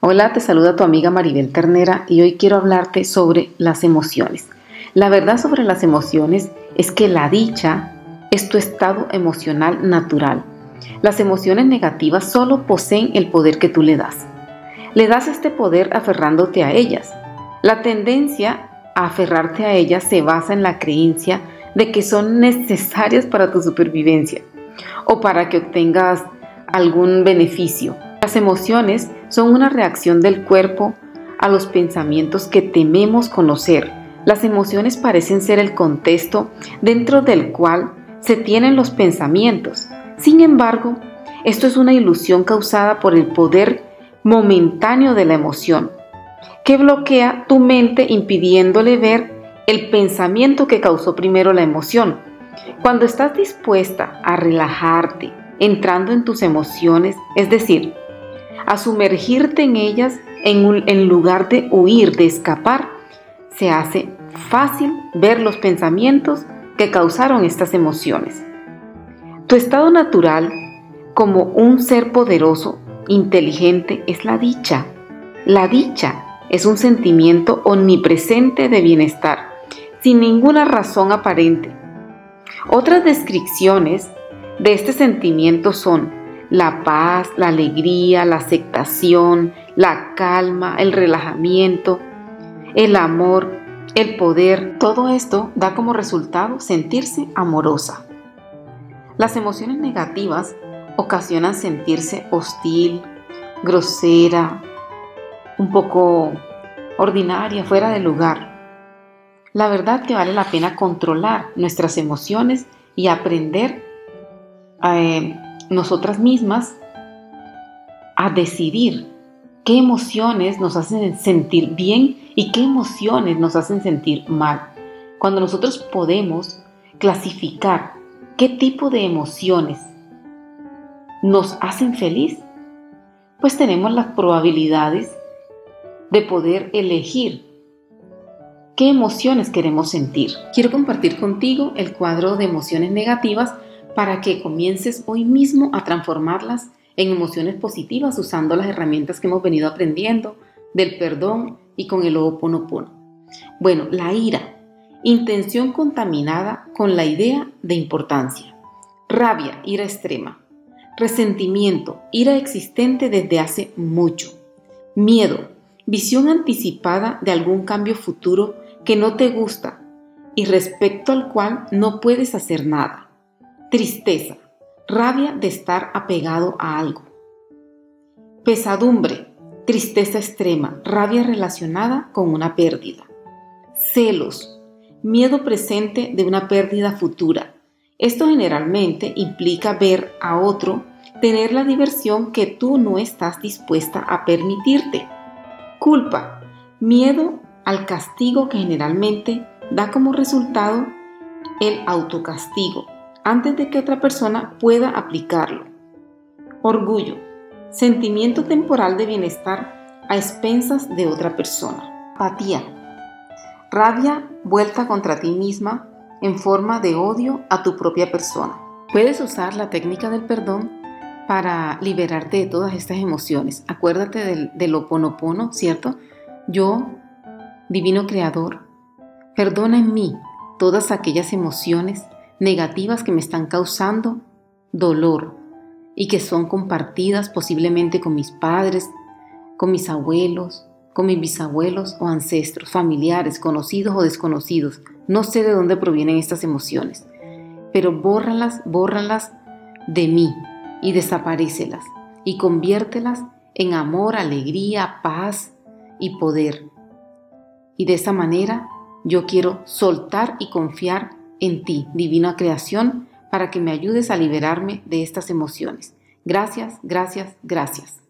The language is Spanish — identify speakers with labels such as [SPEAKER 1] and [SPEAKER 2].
[SPEAKER 1] Hola, te saluda tu amiga Maribel Ternera y hoy quiero hablarte sobre las emociones. La verdad sobre las emociones es que la dicha es tu estado emocional natural. Las emociones negativas solo poseen el poder que tú le das. Le das este poder aferrándote a ellas. La tendencia a aferrarte a ellas se basa en la creencia de que son necesarias para tu supervivencia o para que obtengas algún beneficio las emociones son una reacción del cuerpo a los pensamientos que tememos conocer. Las emociones parecen ser el contexto dentro del cual se tienen los pensamientos. Sin embargo, esto es una ilusión causada por el poder momentáneo de la emoción, que bloquea tu mente impidiéndole ver el pensamiento que causó primero la emoción. Cuando estás dispuesta a relajarte, entrando en tus emociones, es decir, a sumergirte en ellas en, lugar de huir, de escapar, se hace fácil ver los pensamientos que causaron estas emociones. Tu estado natural como un ser poderoso, inteligente, es la dicha. La dicha es un sentimiento omnipresente de bienestar, sin ninguna razón aparente. Otras descripciones de este sentimiento son la paz, la alegría, la la calma, el relajamiento, el amor, el poder. Todo esto da como resultado sentirse amorosa. Las emociones negativas ocasionan sentirse hostil, grosera, un poco ordinaria, fuera de lugar. La verdad que vale la pena controlar nuestras emociones y aprender a... Eh, nosotras mismas a decidir qué emociones nos hacen sentir bien y qué emociones nos hacen sentir mal. Cuando nosotros podemos clasificar qué tipo de emociones nos hacen feliz, pues tenemos las probabilidades de poder elegir qué emociones queremos sentir. Quiero compartir contigo el cuadro de emociones negativas para que comiences hoy mismo a transformarlas en emociones positivas usando las herramientas que hemos venido aprendiendo del perdón y con el Ho'oponopono. Bueno, la ira, intención contaminada con la idea de importancia. Rabia, ira extrema. Resentimiento, ira existente desde hace mucho. Miedo, visión anticipada de algún cambio futuro que no te gusta y respecto al cual no puedes hacer nada. Tristeza, rabia de estar apegado a algo. Pesadumbre, tristeza extrema, rabia relacionada con una pérdida. Celos, miedo presente de una pérdida futura. Esto generalmente implica ver a otro tener la diversión que tú no estás dispuesta a permitirte. Culpa, miedo al castigo que generalmente da como resultado el autocastigo antes de que otra persona pueda aplicarlo. Orgullo, sentimiento temporal de bienestar a expensas de otra persona. Apatía, rabia vuelta contra ti misma en forma de odio a tu propia persona. Puedes usar la técnica del perdón para liberarte de todas estas emociones. Acuérdate del, del oponopono, ¿cierto? Yo, divino creador, perdona en mí todas aquellas emociones negativas que me están causando dolor y que son compartidas posiblemente con mis padres, con mis abuelos, con mis bisabuelos o ancestros, familiares, conocidos o desconocidos. No sé de dónde provienen estas emociones, pero bórralas, bórralas de mí y desaparécelas y conviértelas en amor, alegría, paz y poder. Y de esa manera yo quiero soltar y confiar en ti, divina creación, para que me ayudes a liberarme de estas emociones. Gracias, gracias, gracias.